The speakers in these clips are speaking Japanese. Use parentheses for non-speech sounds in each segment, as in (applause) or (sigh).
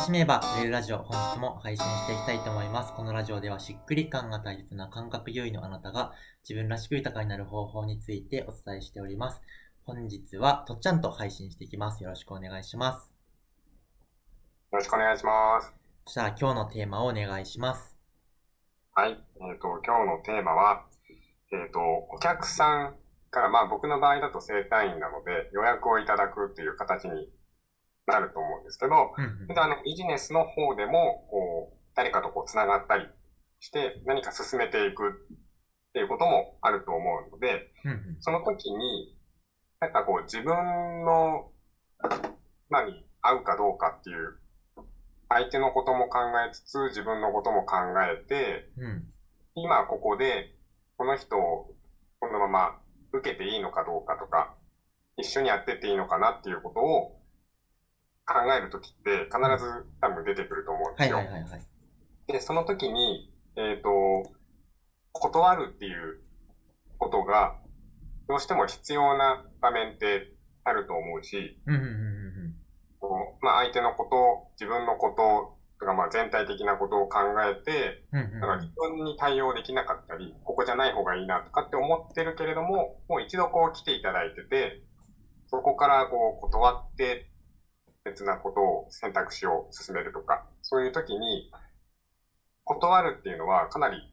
しめば売れるラジオ、本日も配信していきたいと思います。このラジオではしっくり感が大切な感覚優位のあなたが自分らしく豊かになる方法についてお伝えしております。本日はとっちゃんと配信していきます。よろしくお願いします。よろしくお願いします。そしたら今日のテーマをお願いします。はい。えっ、と、今日のテーマは、えっ、と、お客さんから、まあ僕の場合だと整体院なので予約をいただくっていう形になると思うんですけど、うんあのビジネスの方でも、こう、誰かとこう繋がったりして何か進めていくっていうこともあると思うので、うんうん。その時に、なんかこう自分の、何、合うかどうかっていう、相手のことも考えつつ、自分のことも考えて、うん。今ここで、この人をこのまま受けていいのかどうかとか、一緒にやってっていいのかなっていうことを考えるときって必ず多分出てくると思うんではいすよ。はいはいはい。で、その時に、えっ、と、断るっていうことが、どうしても必要な場面ってあると思うし、うんうんうんうんこうまあ相手のこと、自分のこととか、まあ全体的なことを考えて、うんうんうんだから自分に対応できなかったり、ここじゃない方がいいなとかって思ってるけれども、もう一度こう来ていただいてて、そこからこう断って別なことを選択肢を進めるとか、そういう時に、断るっていうのはかなり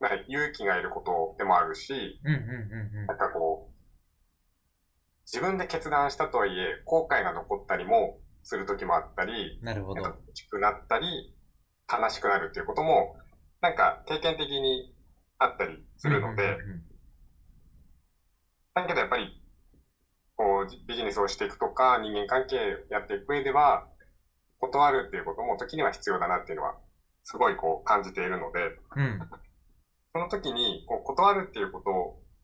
なんか勇気がいることでもあるし、なんかこう、自分で決断したとはいえ、後悔が残ったりもする時もあったり、なるほど。なんか欲しくなったり、悲しくなるっていうことも、なんか経験的にあったりするので、だけどやっぱり、こう、ビジネスをしていくとか、人間関係やっていく上では、断るっていうことも時には必要だなっていうのは、すごいこう感じているので、うんその時に、こう、断るっていうこ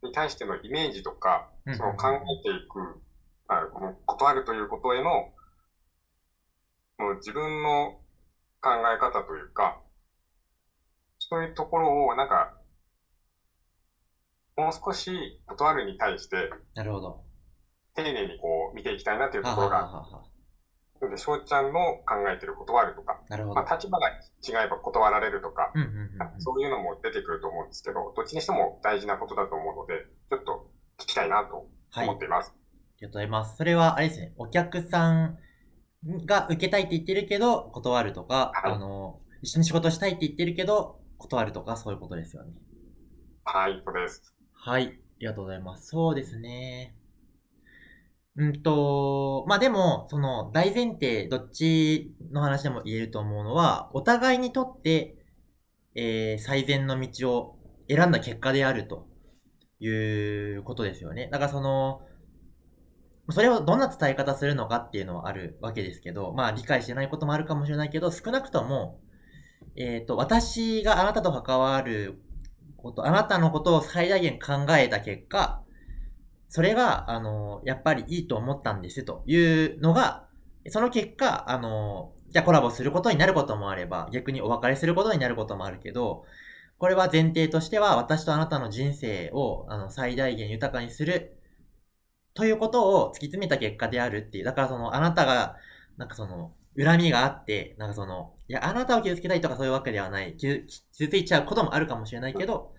とに対してのイメージとか、うんその考えていく、あこの断るということへの、もう自分の考え方というか、そういうところを、なんか、もう少し断るに対して、なるほど。丁寧にこう見ていきたいなというとははころが、ははは。なので、翔ちゃんの考えてる断るとか、なるほど。まあ、立場が違えば断られるとか、うんうんうんうんそういうのも出てくると思うんですけど、どっちにしても大事なことだと思うので、ちょっと聞きたいなとはい。あ思っています。りがとうございます。それは、あれですね、お客さんが受けたいって言ってるけど、断るとか、はいあの、一緒に仕事したいって言ってるけど、断るとか、そういうことですよね。はい、そうです。はい。ありがとうございます。そうですね。うんと、まあ、でも、その、大前提、どっちの話でも言えると思うのは、お互いにとって、えー、最善の道を選んだ結果であるということですよね。だからその、それをどんな伝え方するのかっていうのはあるわけですけど、まあ理解してないこともあるかもしれないけど、少なくとも、えっ、と、私があなたと関わること、あなたのことを最大限考えた結果、それが、あの、やっぱりいいと思ったんですというのが、その結果、あの、じゃコラボすることになることもあれば、逆にお別れすることになることもあるけど、これは前提としては、私とあなたの人生を、あの、最大限豊かにする、ということを突き詰めた結果であるっていう。だからその、あなたが、なんかその、恨みがあって、なんかその、いや、あなたを傷つけたいとかそういうわけではない。傷傷ついちゃうこともあるかもしれないけど、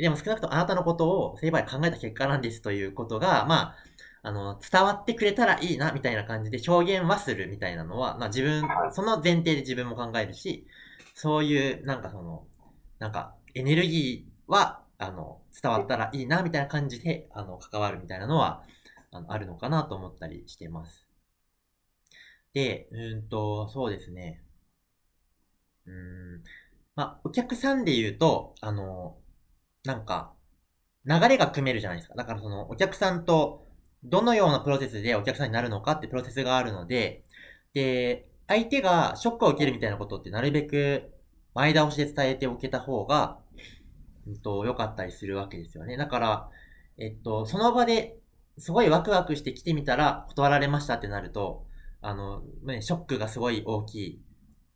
でも少なくともあなたのことを精一杯考えた結果なんですということが、まあ、あの、伝わってくれたらいいな、みたいな感じで表現はするみたいなのは、まあ自分、その前提で自分も考えるし、そういう、なんかその、なんか、エネルギーは、あの、伝わったらいいな、みたいな感じで、あの、関わるみたいなのは、あの、あるのかなと思ったりしてます。で、うーんと、そうですね。うーん。まあ、お客さんで言うと、あの、なんか、流れが組めるじゃないですか。だからその、お客さんと、どのようなプロセスでお客さんになるのかってプロセスがあるので、で、相手がショックを受けるみたいなことってなるべく前倒しで伝えておけた方が、うんと、良かったりするわけですよね。だから、えっと、その場ですごいワクワクして来てみたら断られましたってなると、あの、ね、ショックがすごい大きい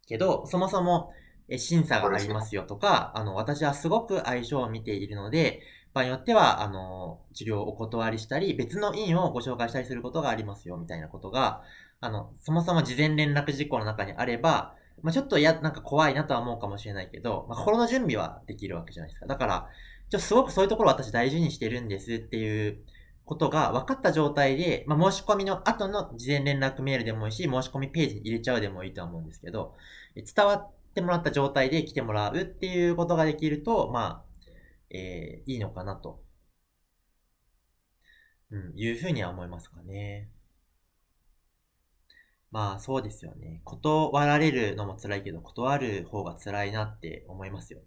けど、そもそも、審査がありますよとか、あの、私はすごく相性を見ているので、場合によっては、あの、治療をお断りしたり、別の院をご紹介したりすることがありますよ、みたいなことが、あの、そもそも事前連絡事項の中にあれば、まあ、ちょっとや、なんか怖いなとは思うかもしれないけど、まあ、心の準備はできるわけじゃないですか。だから、ちょすごくそういうところ私大事にしてるんですっていうことが分かった状態で、まあ、申し込みの後の事前連絡メールでもいいし、申し込みページに入れちゃうでもいいと思うんですけど、伝わっってもらった状態で来てもらうっていうことができると、まあ、えー、いいのかなと、うん、いうふうには思いますかね。まあそうですよね。断られるのも辛いけど、断る方が辛いなって思いますよね。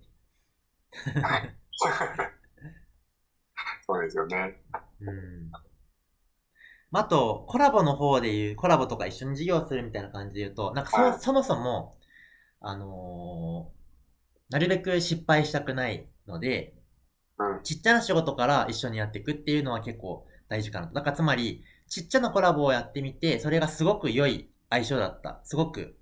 はい。(laughs) そうですよね。うん。あと、コラボの方で言う、コラボとか一緒に授業するみたいな感じで言うと、なんかそはい、そもそも、あのー、なるべく失敗したくないので、うん、ちっちゃな仕事から一緒にやっていくっていうのは結構大事かなと。だからつまり、ちっちゃなコラボをやってみて、それがすごく良い相性だった。すごく、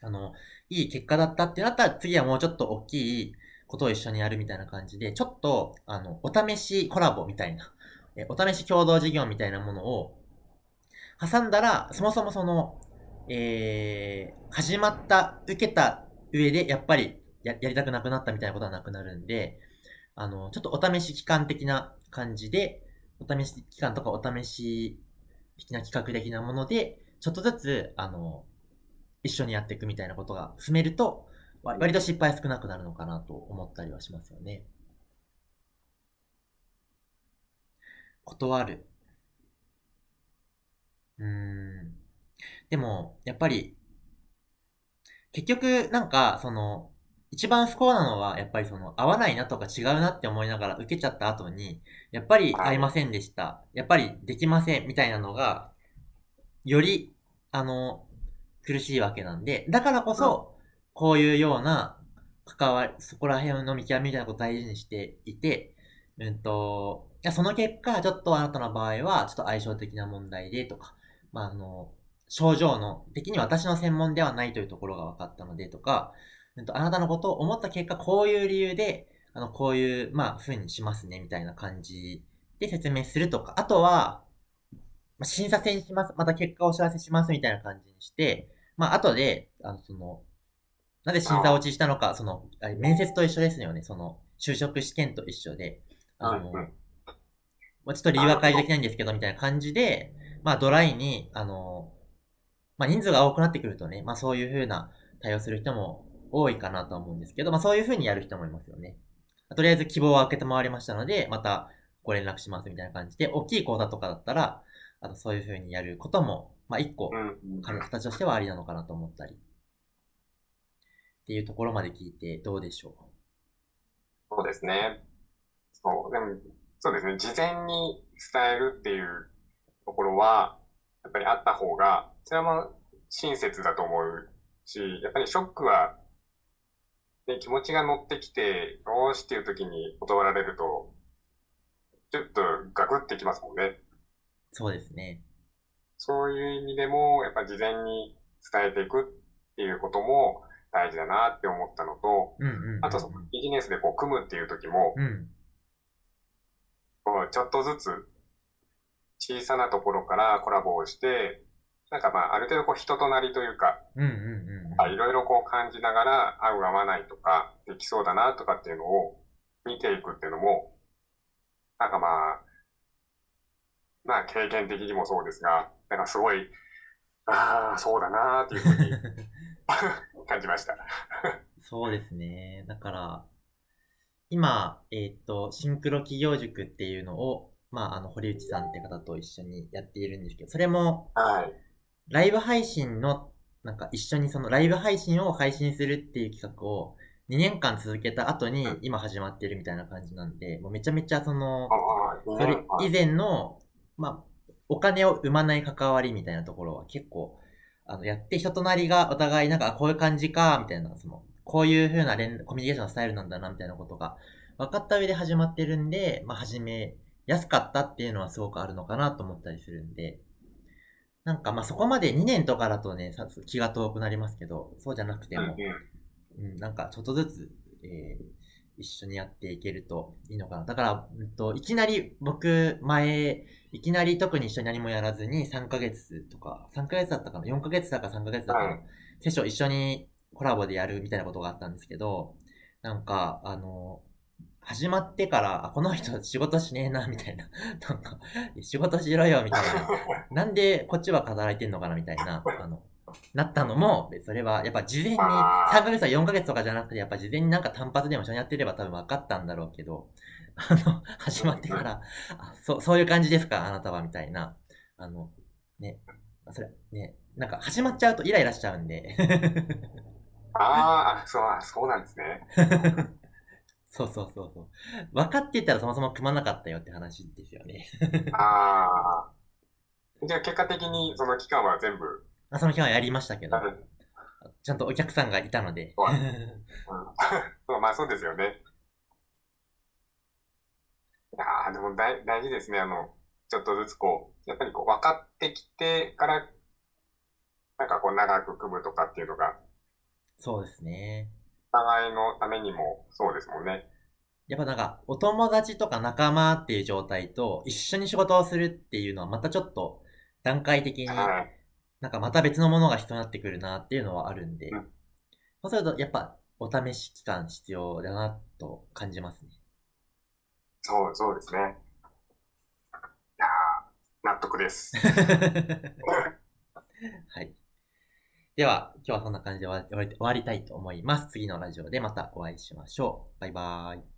あの、いい結果だったってなったら、次はもうちょっと大きいことを一緒にやるみたいな感じで、ちょっと、あの、お試しコラボみたいな、えお試し共同事業みたいなものを挟んだら、そもそもその、えー、始まった、受けた上で、やっぱりや、やりたくなくなったみたいなことはなくなるんで、あの、ちょっとお試し期間的な感じで、お試し期間とかお試し的な企画的なもので、ちょっとずつ、あの、一緒にやっていくみたいなことが踏めると、割と失敗少なくなるのかなと思ったりはしますよね。断る。うーん。でも、やっぱり、結局、なんか、その、一番不幸なのは、やっぱりその、合わないなとか違うなって思いながら受けちゃった後に、やっぱり合いませんでした。やっぱりできませんみたいなのが、よりあの、苦しいわけなんで、だからこそ、こういうような関わり、そこら辺の見極めみたいなことを大事にしていて、うんと、いやその結果、ちょっとあなたの場合は、ちょっと相性的な問題でとか、まあ、あの、症状の、的に私の専門ではないというところが分かったのでとか、うんと、あなたのことを思った結果、こういう理由で、あの、こういう、まあ、風にしますね、みたいな感じで説明するとか、あとは、まあ、審査制にします。また結果をお知らせしますみたいな感じにして、まあ、後で、あの、その、なぜ審査落ちしたのか、その、面接と一緒ですよね。その、就職試験と一緒で、あの、まあ、ちょっと理由は解除できないんですけど、みたいな感じで、まあ、ドライに、あの、まあ、人数が多くなってくるとね、まあ、そういう風な対応する人も多いかなと思うんですけど、まあ、そういう風にやる人もいますよね。とりあえず希望を開けて回りましたので、またご連絡しますみたいな感じで、大きい講座とかだったら、あの、そういう風にやることも、まあ、一個、形としてはありなのかなと思ったり。っていうところまで聞いてどうでしょう？そうですね。そう、でも、そうですね。事前に伝えるっていうところは、やっぱりあった方が、それは親切だと思うし、やっぱりショックは、ね、気持ちが乗ってきて、よしっていう時に断られると、ちょっとガクってきますもんね。そうですね。そういう意味でも、やっぱ事前に伝えていくっていうことも大事だなって思ったのと、あとそのビジネスでこう組むっていう時も、うん、ちょっとずつ小さなところからコラボをして、なんかまあある程度こう人となりというか、いろいろこう感じながら合う合わないとか、できそうだなとかっていうのを見ていくっていうのも、なんかまあ、まあ経験的にもそうですが、なんかすごい、ああ、そうだなーっていうふうに (laughs) 感じましたそうですね。だから、今、えっ、ー、と、シンクロ企業塾っていうのを、まあ、あの、堀内さんって方と一緒にやっているんですけど、それも、はい。ライブ配信の、なんか一緒にそのライブ配信を配信するっていう企画を2年間続けた後に今始まってるみたいな感じなんで、もうめちゃめちゃその、それ以前のまあ、お金を生まない関わりみたいなところは結構、あの、やって人となりがお互いなんかこういう感じか、みたいな、その、こういう風な連コミュニケーションスタイルなんだな、みたいなことが分かった上で始まってるんで、まあ、始めやすかったっていうのはすごくあるのかなと思ったりするんで、なんかまあそこまで2年とかだとね、気が遠くなりますけど、そうじゃなくても、うん、なんかちょっとずつ、えー、一緒にやっていけるといいのかな。だから、うんと、いきなり僕、前、いきなり特に一緒に何もやらずに3ヶ月とか、3ヶ月だったかな ?4 ヶ月だか3ヶ月だかのはいセッション一緒にコラボでやるみたいなことがあったんですけど、なんか、あの、始まってから、あ、この人仕事しねえな、(laughs) みたいな。なんか、仕事しろよ、みたいな。(laughs) なんでこっちは働いてんのかな、みたいな。(laughs) あの、なったのも、それはやっぱ事前に、3あーヶ月とか4ヶ月とかじゃなくて、やっぱ事前になんか単発でも一緒にやってれば多分分かったんだろうけど、あの、始まってから、あ、そう、そういう感じですか、あなたは、みたいな。あの、ね、それ、ね、なんか始まっちゃうとイライラしちゃうんで。ああ、そう、あそうなんですね。そうそうそうそう。分かってたらそもそも組まなかったよって話ですよね。ああ。じゃあ結果的にその期間は全部、あその期間はやりましたけどちゃんとお客さんがいたので。はい (laughs) うん (laughs) そうまあそうですよね。いやーでも大大事ですね。あの、ちょっとずつこう、やっぱりこう分かってきてから、なんかこう長く組むとかっていうのが、そうですね。お互いのためにもそうですもんね。やっぱなんか、お友達とか仲間っていう状態と一緒に仕事をするっていうのはまたちょっと段階的にはい。なんかまた別のものが必要になってくるなっていうのはあるんでうん、そうするとやっぱお試し期間必要だなと感じますね。そう、そうですね。いやー納得です。(laughs) はい。では、今日はそんな感じで終わりたいと思います。次のラジオでまたお会いしましょう。バイバーイ。